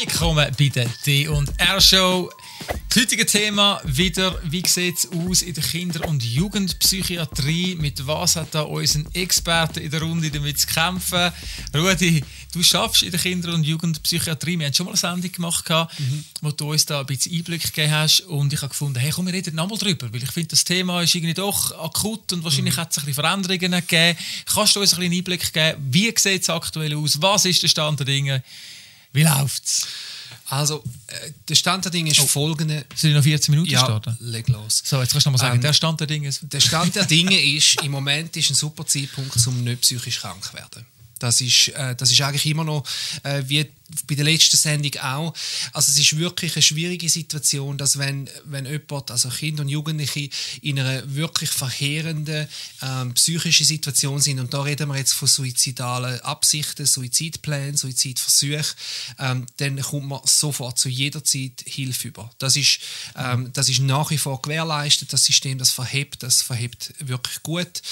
Willkommen bei der D&R Show. Das heutige Thema wieder, wie sieht es aus in der Kinder- und Jugendpsychiatrie? Mit was hat da unseren Experten in der Runde damit zu kämpfen? Rudi, du schaffst in der Kinder- und Jugendpsychiatrie. Wir haben schon mal eine Sendung gemacht, mhm. wo du uns da ein bisschen Einblick gegeben hast. Und ich habe gefunden, hey, komm, wir reden nochmal drüber. Weil ich finde, das Thema ist irgendwie doch akut und wahrscheinlich mhm. hat es ein bisschen Veränderungen gegeben. Kannst du uns ein bisschen Einblick geben? Wie sieht es aktuell aus? Was ist der Stand der Dinge? Wie läuft's? Also, äh, der Stand der Dinge ist oh. folgende. Sind noch 14 Minuten ja, starten? leg los. So, jetzt kannst du noch mal sagen, ähm, der Stand der Dinge ist... Der Stand der Dinge ist, im Moment ist ein super Zeitpunkt, um nicht psychisch krank zu werden. Das ist, äh, das ist eigentlich immer noch äh, wie bei der letzten Sendung auch. Also es ist wirklich eine schwierige Situation, dass wenn, wenn jemand, also Kinder und Jugendliche, in einer wirklich verheerenden ähm, psychischen Situation sind, und da reden wir jetzt von suizidalen Absichten, Suizidplänen, Suizidversuchen, ähm, dann kommt man sofort zu jeder Zeit Hilfe über. Das ist, ähm, das ist nach wie vor gewährleistet, das System, das verhebt, das verhebt wirklich gut.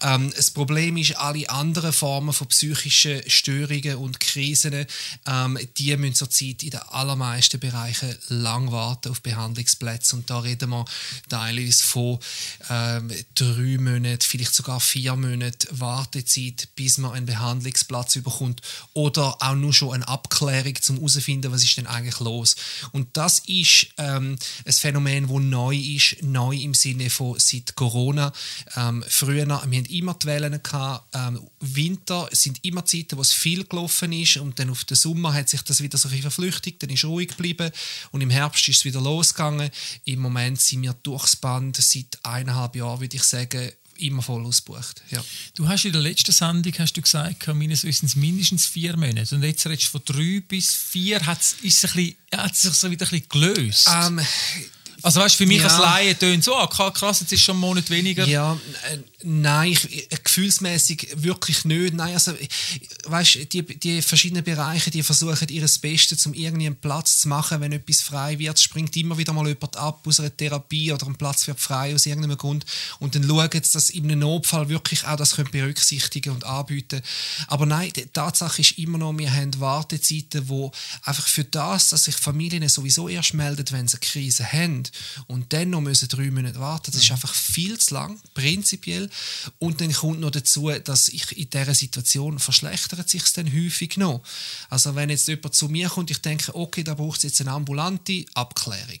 Ähm, das Problem ist, alle anderen Formen von psychischen Störungen und Krisen, ähm, ähm, die müssen zurzeit in den allermeisten Bereichen lang warten auf Behandlungsplätze. Und da reden wir teilweise von ähm, drei Monaten, vielleicht sogar vier Monaten Wartezeit, bis man einen Behandlungsplatz überkommt. Oder auch nur schon eine Abklärung, um herauszufinden, was ist denn eigentlich los. Und das ist ähm, ein Phänomen, das neu ist, neu im Sinne von seit Corona. Ähm, früher, wir hatten immer die Wellen, ähm, Winter sind immer Zeiten, wo es viel gelaufen ist und dann auf den Sommer hat sich das wieder so ein verflüchtigt, dann ist ruhig geblieben und im Herbst ist es wieder losgegangen. Im Moment sind wir durchs Band seit eineinhalb Jahren, würde ich sagen, immer voll ausgebucht. Ja. Du hast in der letzten Sendung hast du gesagt, meines Wissens mindestens vier Monate. Und jetzt redest du von drei bis vier. Hat es, sich so wieder ein bisschen gelöst? Ähm, also weißt, für mich ja. als Laie tönt so, ah, krass, jetzt ist schon einen Monat weniger. Ja, äh, nein, ich, äh, gefühlsmäßig wirklich nicht. Nein, also weißt, die, die verschiedenen Bereiche, die versuchen ihr Bestes, um irgendwie einen Platz zu machen, wenn etwas frei wird. Springt immer wieder mal jemand ab aus einer Therapie oder ein Platz wird frei aus irgendeinem Grund und dann schauen sie, dass in einem Notfall wirklich auch das können berücksichtigen und anbieten. Aber nein, die Tatsache ist immer noch, wir haben Wartezeiten, wo einfach für das, dass sich Familien sowieso erst melden, wenn sie eine Krise haben, und dann noch müssen drei Monate warten. Das ist mhm. einfach viel zu lang, prinzipiell. Und dann kommt noch dazu, dass ich in dieser Situation verschlechtert sich dann häufig noch. Also wenn jetzt jemand zu mir kommt, ich denke, okay, da braucht es jetzt eine ambulante Abklärung.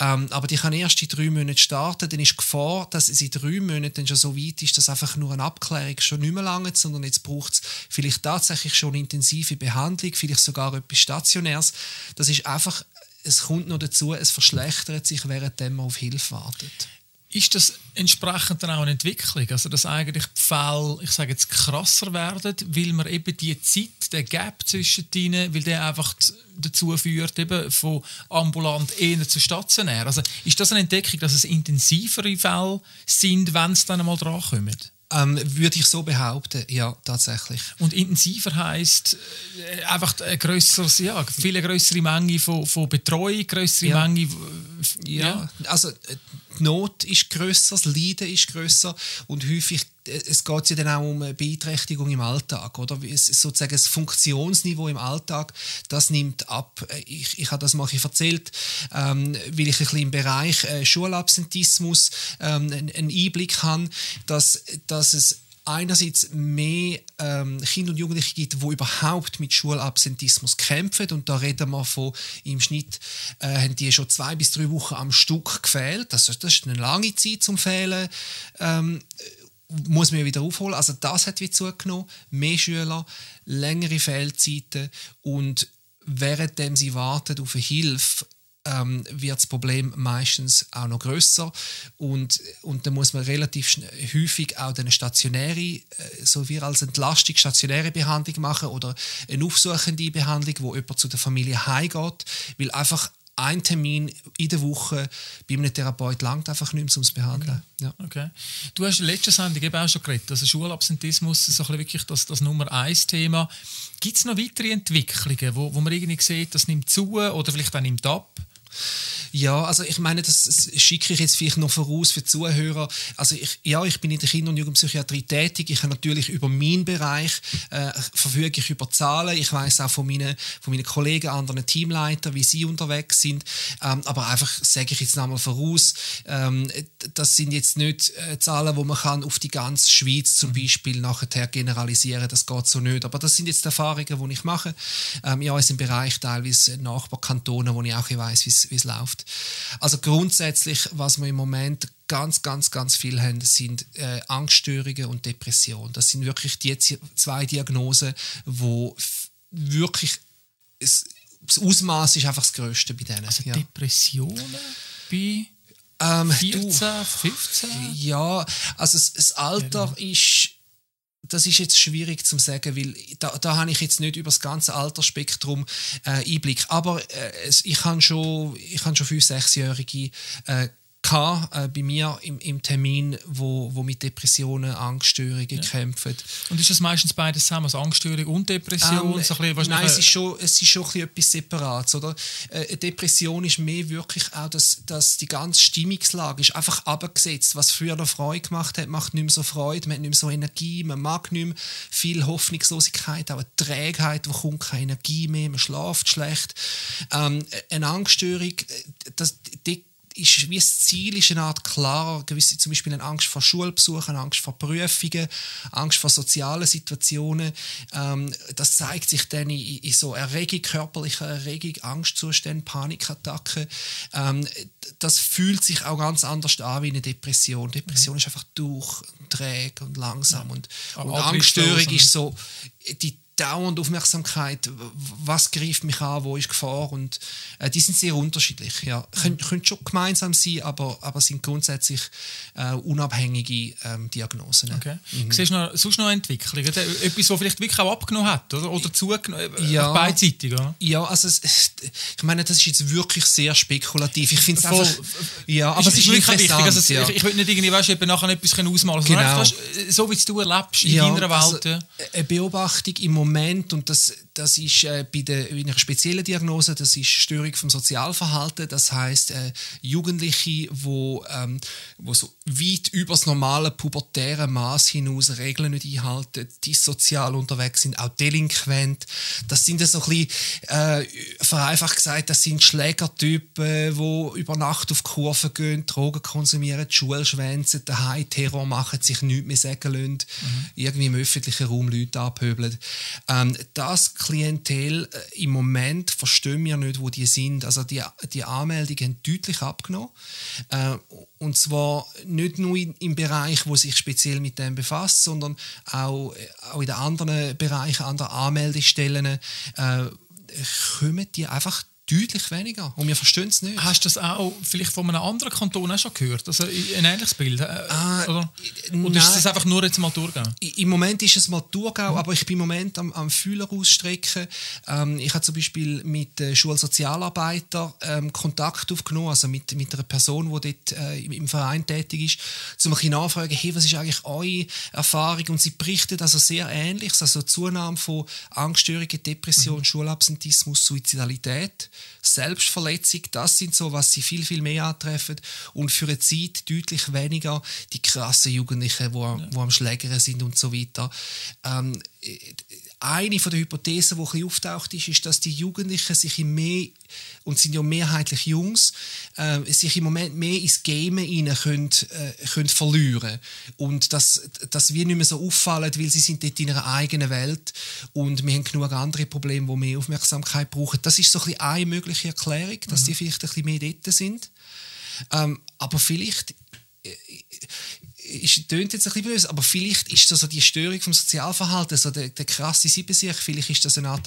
Ähm, aber die kann erst in drei Monaten starten, dann ist die Gefahr, dass es in drei Monaten schon so weit ist, dass einfach nur eine Abklärung schon nicht mehr lange, sondern jetzt braucht es vielleicht tatsächlich schon intensive Behandlung, vielleicht sogar etwas Stationäres. Das ist einfach es kommt noch dazu, es verschlechtert sich, während man auf Hilfe wartet. Ist das entsprechend dann auch eine Entwicklung? Also, dass eigentlich die Fälle, ich sage jetzt, krasser werden, weil man eben die Zeit, der Gap zwischen ihnen, weil der einfach dazu führt, eben von ambulant eher zu stationär. Also, ist das eine Entdeckung, dass es intensivere Fälle sind, wenn es dann einmal dran kommt? Ähm, würde ich so behaupten, ja, tatsächlich. Und intensiver heisst äh, einfach eine grösseres, ja, viel größere Menge von, von Betreuung, größere ja. Menge. Ja. ja. also äh, die Not ist grösser, das Leiden ist grösser und häufig es geht ja dann auch um Beeinträchtigung im Alltag, oder? Sozusagen das Funktionsniveau im Alltag, das nimmt ab. Ich, ich habe das mal erzählt, ähm, weil ich ein bisschen im Bereich äh, Schulabsentismus ähm, einen Einblick habe, dass, dass es einerseits mehr ähm, Kinder und Jugendliche gibt, die überhaupt mit Schulabsentismus kämpfen. Und da reden wir von, im Schnitt äh, haben die schon zwei bis drei Wochen am Stück gefehlt. Das, das ist eine lange Zeit zum Fehlen. Ähm, muss man wieder aufholen. Also das hat wieder zugenommen. Mehr Schüler, längere Fehlzeiten und währenddem sie warten auf eine Hilfe, ähm, wird das Problem meistens auch noch größer und, und dann muss man relativ häufig auch eine stationäre, äh, so wie als Entlastung stationäre Behandlung machen oder eine aufsuchende Behandlung, wo jemand zu der Familie heimgeht, weil einfach ein Termin in der Woche bei einem Therapeut langt einfach nicht mehr, um es zu behandeln. Okay. Ja. okay. Du hast in der letzten Sendung eben auch schon geredet, also Schulabsentismus ist so wirklich das, das Nummer eins Thema. Gibt es noch weitere Entwicklungen, wo, wo man irgendwie sieht, das nimmt zu oder vielleicht auch nimmt ab? Ja, also ich meine, das schicke ich jetzt vielleicht noch voraus für die Zuhörer. Also ich, ja, ich bin in der Kinder- und Jugendpsychiatrie tätig. Ich habe natürlich über meinen Bereich äh, verfüge ich über Zahlen. Ich weiß auch von meinen, von meinen Kollegen, anderen Teamleitern, wie sie unterwegs sind. Ähm, aber einfach sage ich jetzt nochmal voraus, ähm, das sind jetzt nicht äh, Zahlen, wo man kann auf die ganze Schweiz zum Beispiel nachher generalisieren. Das geht so nicht. Aber das sind jetzt Erfahrungen, die ich mache. Ähm, ja, es im Bereich teilweise Nachbarkantone, wo ich auch weiß, wie es läuft. Also grundsätzlich, was wir im Moment ganz, ganz, ganz viel haben, sind äh, Angststörungen und Depressionen. Das sind wirklich die zwei Diagnosen, wo wirklich es, das Ausmaß ist einfach das Größte bei denen. Also ja. Depressionen bei ähm, 14, du, 15? Ja, also das, das Alter ja. ist das ist jetzt schwierig zu sagen, weil da, da habe ich jetzt nicht über das ganze Altersspektrum äh, Einblick. Aber äh, ich habe schon, ich habe schon fünf, sechsjährige äh, äh, bei mir im, im Termin, wo, wo mit Depressionen, Angststörungen ja. kämpfen. Und ist das meistens beides zusammen, also Angststörung und Depression? Ähm, so bisschen, nein, es ist, schon, es ist schon etwas Separates. Oder? Äh, Depression ist mehr wirklich auch, dass, dass die ganze Stimmungslage ist einfach abgesetzt. Was früher noch Freude gemacht hat, macht nicht mehr so Freude, man hat nicht mehr so Energie, man mag nicht mehr viel Hoffnungslosigkeit, auch eine Trägheit, wo kommt keine Energie mehr, man schläft schlecht. Ähm, eine Angststörung, äh, das, die ist wie das Ziel ist eine Art klarer, gewisse, zum Beispiel eine Angst vor Schulbesuchen, Angst vor Prüfungen, Angst vor sozialen Situationen. Ähm, das zeigt sich dann in, in so Erregung, körperlicher Erregung, Angstzuständen, Panikattacken. Ähm, das fühlt sich auch ganz anders an wie eine Depression. Depression mhm. ist einfach durch, träge und langsam. Ja. Und, und Angststörung ist so die dauernd Aufmerksamkeit, was greift mich an, wo ist Gefahr und äh, die sind sehr unterschiedlich. Ja. Können, können schon gemeinsam sein, aber, aber sind grundsätzlich äh, unabhängige ähm, Diagnosen. Okay. Mhm. Siehst du noch, sonst noch Entwicklungen? Etwas, was vielleicht wirklich auch abgenommen hat oder, oder zugenommen, äh, ja, beidseitig? Oder? Ja, also es, ich meine, das ist jetzt wirklich sehr spekulativ. Ich finde es einfach... Ja, aber es ist, ist wirklich wichtig. Also, ja. Ich, ich will nicht irgendwie, weißt, eben nachher etwas ausmalen können. Genau. so wie du erlebst in ja, deiner Welt. Also, eine Beobachtung im Moment Moment, und das, das ist äh, bei, der, bei einer speziellen Diagnose, das ist Störung vom Sozialverhalten, das heißt äh, Jugendliche, wo, ähm, wo so weit über das normale pubertäre Maß hinaus Regeln nicht einhalten, dissozial unterwegs sind, auch delinquent. Das sind so ein bisschen, äh, vereinfacht gesagt, das sind Schlägertypen, die über Nacht auf Kurven gehen, Drogen konsumieren, die Schule schwänzen, daheim Terror machen, sich nichts mehr sagen lassen, mhm. irgendwie im öffentlichen Raum Leute abhöbeln. Ähm, das Klientel äh, im Moment verstehen wir nicht, wo die sind. Also die, die Anmeldungen haben deutlich abgenommen. Äh, und zwar nicht nur im Bereich, wo sich speziell mit dem befasst, sondern auch, auch in den anderen Bereichen, an der Anmeldestellen, äh, kommen die einfach deutlich weniger. Und wir verstehen es nicht. Hast du das auch vielleicht von einem anderen Kanton auch schon gehört? Also ein ähnliches Bild? Äh, äh, oder oder ist das einfach nur jetzt mal Thurgau? Im Moment ist es mal Thurgau, mhm. aber ich bin im Moment am, am Fühler ausstrecken. Ähm, ich habe zum Beispiel mit äh, Schulsozialarbeiter ähm, Kontakt aufgenommen, also mit, mit einer Person, die dort äh, im, im, Verein tätig ist, um ein bisschen nachfragen, hey, was ist eigentlich eure Erfahrung? Und sie berichtet also sehr Ähnliches, also Zunahme von Angststörungen, Depression, mhm. Schulabsentismus, Suizidalität. Selbstverletzung, das sind so, was sie viel, viel mehr antreffen und für eine Zeit deutlich weniger die krassen Jugendlichen, die ja. am Schlägern sind und so weiter. Ähm, eine von der Hypothesen, die ein auftaucht ist, ist, dass die Jugendlichen sich im mehr und sind ja mehrheitlich Jungs, äh, sich im Moment mehr ins Game rein können, äh, können verlieren und dass, dass wir nicht mehr so auffallen, weil sie sind dort in ihrer eigenen Welt und wir haben genug andere Probleme, die mehr Aufmerksamkeit brauchen. Das ist so ein bisschen eine mögliche Erklärung, dass mhm. die vielleicht ein bisschen mehr dort sind. Ähm, aber vielleicht äh, ist, tönt jetzt ein bisschen böse, aber vielleicht ist das so die Störung vom Sozialverhalten, so der, der krasse Siebensieg, vielleicht ist das eine Art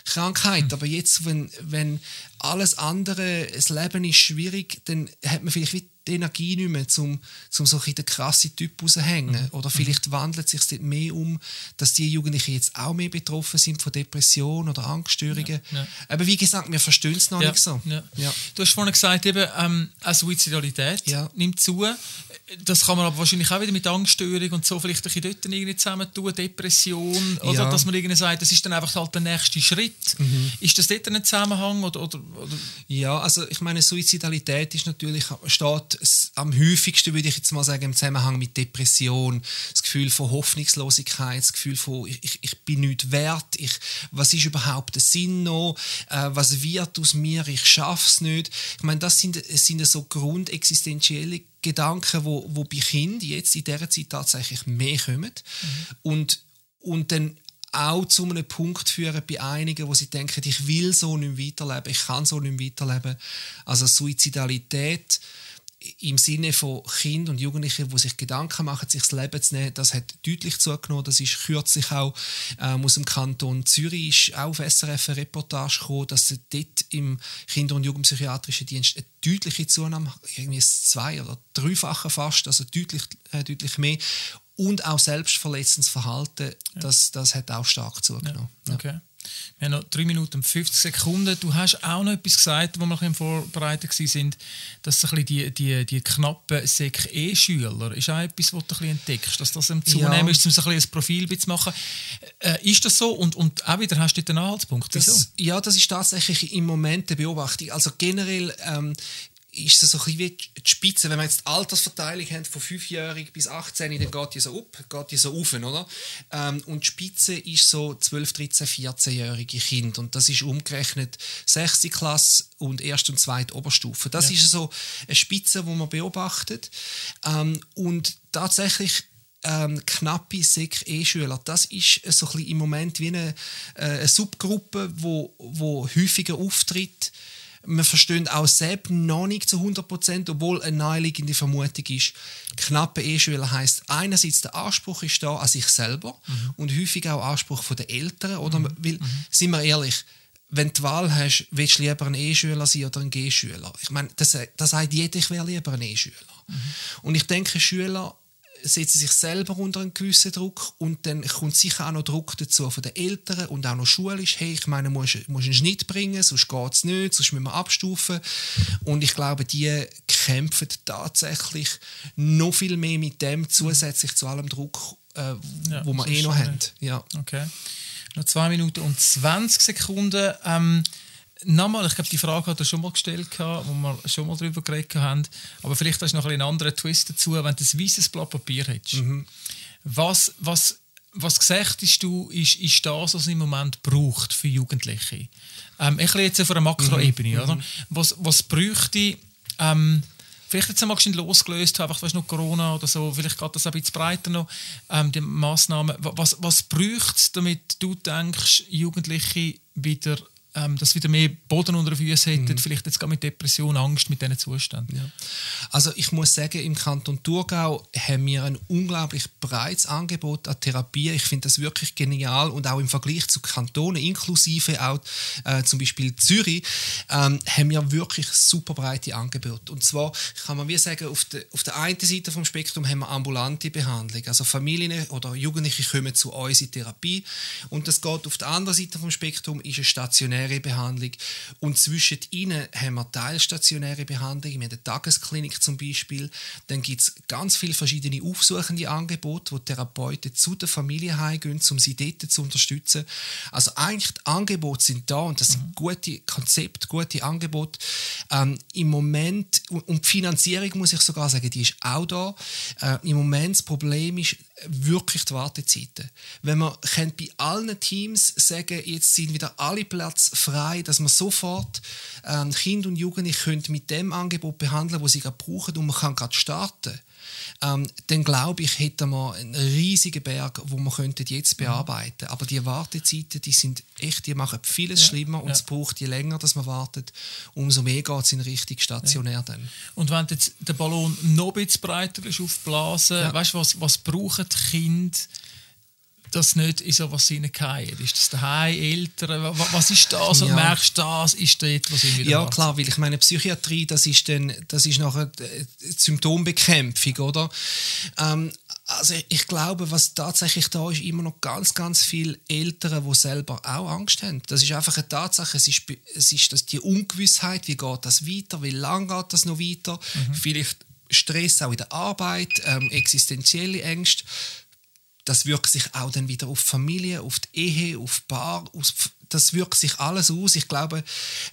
Luxuskrankheit. Mhm. Aber jetzt, wenn, wenn alles andere, das Leben ist schwierig, dann hat man vielleicht die Energie nicht mehr, um, um so den krassen Typ rauszuhängen. Mhm. Oder vielleicht mhm. wandelt es sich dort mehr um, dass die Jugendlichen jetzt auch mehr betroffen sind von Depressionen oder Angststörungen. Ja, ja. Aber wie gesagt, wir verstehen es noch ja, nicht so. Du hast vorhin gesagt, eben, ähm, eine Suizidalität nimmt zu. Das kann man aber wahrscheinlich auch wieder mit Angststörung und so vielleicht ein bisschen dort irgendwie zusammen tun, Depression, oder dass man irgendwie sagt, das ist dann einfach halt der nächste Schritt. Mhm. Ist das dort ein Zusammenhang? Oder, oder, oder? Ja, also ich meine, Suizidalität ist natürlich, steht am häufigsten, würde ich jetzt mal sagen, im Zusammenhang mit Depression, das Gefühl von Hoffnungslosigkeit, das Gefühl von, ich, ich bin nicht wert, ich, was ist überhaupt der Sinn noch, äh, was wird aus mir, ich schaffe es nicht. Ich meine, das sind, sind so grundexistenzielle Gedanken, wo, wo bei Kindern jetzt in dieser Zeit tatsächlich mehr kommen mhm. und, und dann auch zu einem Punkt führen bei einigen, wo sie denken, ich will so nicht weiterleben, ich kann so nicht weiterleben. Also Suizidalität im Sinne von Kindern und Jugendlichen, die sich Gedanken machen, sich das Leben zu nehmen, das hat deutlich zugenommen. Das ist kürzlich auch ähm, aus dem Kanton Zürich auch auf SRF eine Reportage gekommen, dass dort im Kinder- und Jugendpsychiatrischen Dienst eine deutliche Zunahme, irgendwie zwei- oder dreifache fast, also deutlich, äh, deutlich mehr. Und auch selbstverletzendes Verhalten, ja. das, das hat auch stark zugenommen. Ja. Okay. Wir haben noch 3 Minuten und 50 Sekunden. Du hast auch noch etwas gesagt, wo wir ein vorbereitet waren, dass ein die, die, die knappen Sek-E-Schüler ist auch etwas, was du ein entdeckst, dass das im Zunehmen ja. ist, um so ein, ein Profil zu machen. Äh, ist das so? Und, und auch wieder hast du den Anhaltspunkt. Das, ja, das ist tatsächlich im Moment eine Beobachtung. Also generell ähm, ist es so ein bisschen wie die Spitze. Wenn wir jetzt die Altersverteilung haben von 5-jährig bis 18, dann geht die so up, geht die so auf, oder? Ähm, und die Spitze ist so 12, 13, 14-jährige Kind und das ist umgerechnet 6. Klasse und 1. und 2. Oberstufe. Das ja. ist so eine Spitze, die man beobachtet ähm, und tatsächlich ähm, knappe Sek-E-Schüler. Das ist so ein bisschen im Moment wie eine, äh, eine Subgruppe, wo, wo häufiger auftritt wir verstehen auch selbst noch nicht zu 100%, obwohl eine naheliegende Vermutung ist, knappe E-Schüler heisst, einerseits der Anspruch ist da an sich selber mhm. und häufig auch Anspruch der Eltern. Oder, mhm. Weil, mhm. sind wir ehrlich, wenn du die Wahl hast, willst du lieber ein E-Schüler sein oder ein G-Schüler? Ich meine, das, das sagt jeder, ich wäre lieber ein E-Schüler. Mhm. Und ich denke, Schüler setzt sich selber unter einen gewissen Druck und dann kommt sicher auch noch Druck dazu von den Eltern und auch noch schulisch. Hey, ich meine, du musst, musst einen Schnitt bringen, sonst geht es nicht, sonst müssen wir abstufen. Und ich glaube, die kämpfen tatsächlich noch viel mehr mit dem zusätzlich zu allem Druck, äh, ja, wo wir eh noch haben. Ja. Okay. Noch zwei Minuten und 20 Sekunden. Ähm, Nochmal, ich glaube, die Frage hat er schon mal gestellt, wo wir schon mal darüber geredet haben. Aber vielleicht hast du noch einen anderen Twist dazu, wenn du ein weißes Blatt Papier hättest. Mhm. Was, was, was gesagt du, ist, ist das, was es im Moment braucht für Jugendliche? Ähm, ich rede jetzt auf einer Makroebene. Mhm. Oder? Mhm. Was, was bräuchte, ähm, vielleicht jetzt einmal losgelöst, einfach weißt, noch Corona oder so, vielleicht geht das ein bisschen breiter noch, ähm, die Massnahmen. Was, was braucht es, damit du denkst, Jugendliche wieder ähm, dass wieder mehr Boden unter den Füßen hätten, mhm. vielleicht jetzt gar mit Depression, Angst mit diesen Zuständen? Ja. Also ich muss sagen, im Kanton Thurgau haben wir ein unglaublich breites Angebot an Therapie. Ich finde das wirklich genial und auch im Vergleich zu Kantonen, inklusive auch äh, zum Beispiel Zürich, ähm, haben wir wirklich super breite Angebote. Und zwar kann man wie sagen, auf der, auf der einen Seite vom Spektrum haben wir ambulante Behandlung, also Familien oder Jugendliche kommen zu uns in Therapie und das geht auf der anderen Seite vom Spektrum ist eine stationäre stationäre Behandlung. Und zwischen ihnen haben wir teilstationäre Behandlung, wir haben eine Tagesklinik zum Beispiel. Dann gibt es ganz viele verschiedene aufsuchende Angebote, wo Therapeuten zu der Familie heimgehen, um sie dort zu unterstützen. Also eigentlich die Angebote sind da und das sind mhm. gute Konzepte, gute Angebote. Ähm, Im Moment, und die Finanzierung muss ich sogar sagen, die ist auch da. Äh, Im Moment das Problem ist, wirklich die Wartezeiten. Wenn man bei allen Teams sagen, jetzt sind wieder alle Plätze frei, dass man sofort ähm, Kinder und Jugendliche mit dem Angebot behandeln, wo sie gerade brauchen und man kann gerade starten ähm, dann glaube ich, hätten wir einen riesigen Berg, wo wir könnten jetzt mhm. bearbeiten. Aber die Wartezeiten, die sind echt, die machen vieles ja. schlimmer und ja. es braucht je länger, dass man wartet, umso mehr geht es in Richtung stationär ja. dann. Und wenn jetzt der Ballon noch ein bisschen breiter ist aufblasen, ja. weißt du, was, was brauchen die Kinder das nicht in sowas hineingehen? Ist das daheim, Eltern? Was ist das? Und ja. merkst du, das ist dort, was ich Ja, klar, weil ich meine, Psychiatrie, das ist dann, das ist nachher Symptombekämpfung, oder? Ähm, also ich glaube, was tatsächlich da ist, immer noch ganz, ganz viele Eltern, die selber auch Angst haben. Das ist einfach eine Tatsache. Es ist, es ist die Ungewissheit, wie geht das weiter, wie lange geht das noch weiter. Mhm. Vielleicht Stress auch in der Arbeit, ähm, existenzielle Ängste. Das wirkt sich auch dann wieder auf Familie, auf die Ehe, auf Paar, auf, das wirkt sich alles aus. Ich glaube,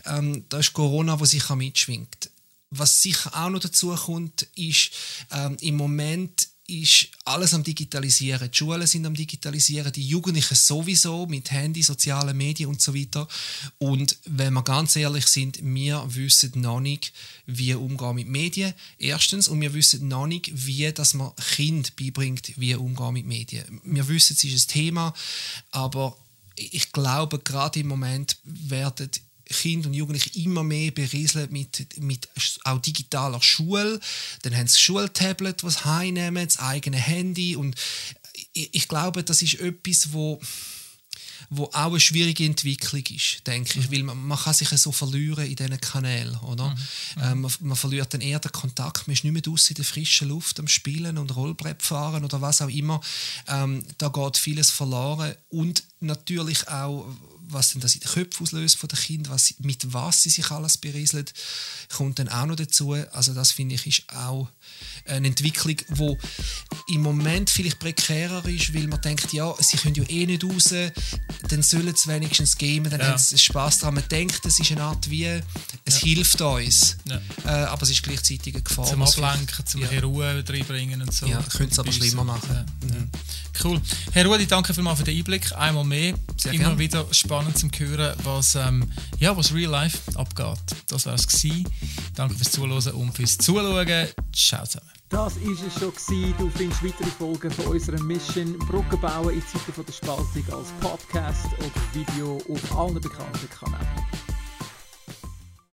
ähm, da ist Corona, was sich mitschwingt. Was sicher auch noch dazu kommt, ist ähm, im Moment ist alles am Digitalisieren. Die Schulen sind am Digitalisieren, die Jugendlichen sowieso mit Handy, sozialen Medien und so weiter. Und wenn wir ganz ehrlich sind, wir wissen noch nicht, wie umgehen mit Medien. Erstens. Und wir wissen noch nicht, wie dass man Kind beibringt, wie umgehen mit Medien. Wir wissen, es ist ein Thema, aber ich glaube, gerade im Moment werden Kinder und Jugendliche immer mehr berieseln mit, mit auch digitaler Schule. Dann haben sie Schultablet, was heimnehmen, das eigene Handy und ich, ich glaube, das ist etwas, wo wo auch eine schwierige Entwicklung ist, denke ich, mhm. weil man, man kann sich so verlieren in diesen Kanälen, oder? Mhm. Ähm, man, man, verliert dann eher den Kontakt, man ist nicht mehr draußen in der frischen Luft am Spielen und Rollbrett fahren oder was auch immer. Ähm, da geht vieles verloren und natürlich auch was denn das in den Köpfen auslöst von den Kindern, was, mit was sie sich alles berieseln, kommt dann auch noch dazu. Also das finde ich ist auch eine Entwicklung, die im Moment vielleicht prekärer ist, weil man denkt, ja, sie können ja eh nicht raus, dann sollen sie wenigstens gamen, dann ja. haben sie Spass daran. Man denkt, es ist eine Art wie, es ja. hilft uns, ja. äh, aber es ist gleichzeitig eine Gefahr. Zum Ablenken, zum ja. Ruhe reinbringen und so. Ja, könnte es aber schlimmer machen. Mhm. Cool. Herr Rudi, danke vielmals für den Einblick. Einmal mehr. Sehr Immer gern. wieder spannend zu hören, was, ähm, ja, was Real Life abgeht. Das war es. Danke fürs Zuhören und fürs Zuschauen. Ciao zusammen. Das war es schon. Gewesen. Du findest weitere Folgen von unserer Mission Brücken bauen in Zeiten der Spaltung als Podcast oder Video auf allen bekannten Kanälen.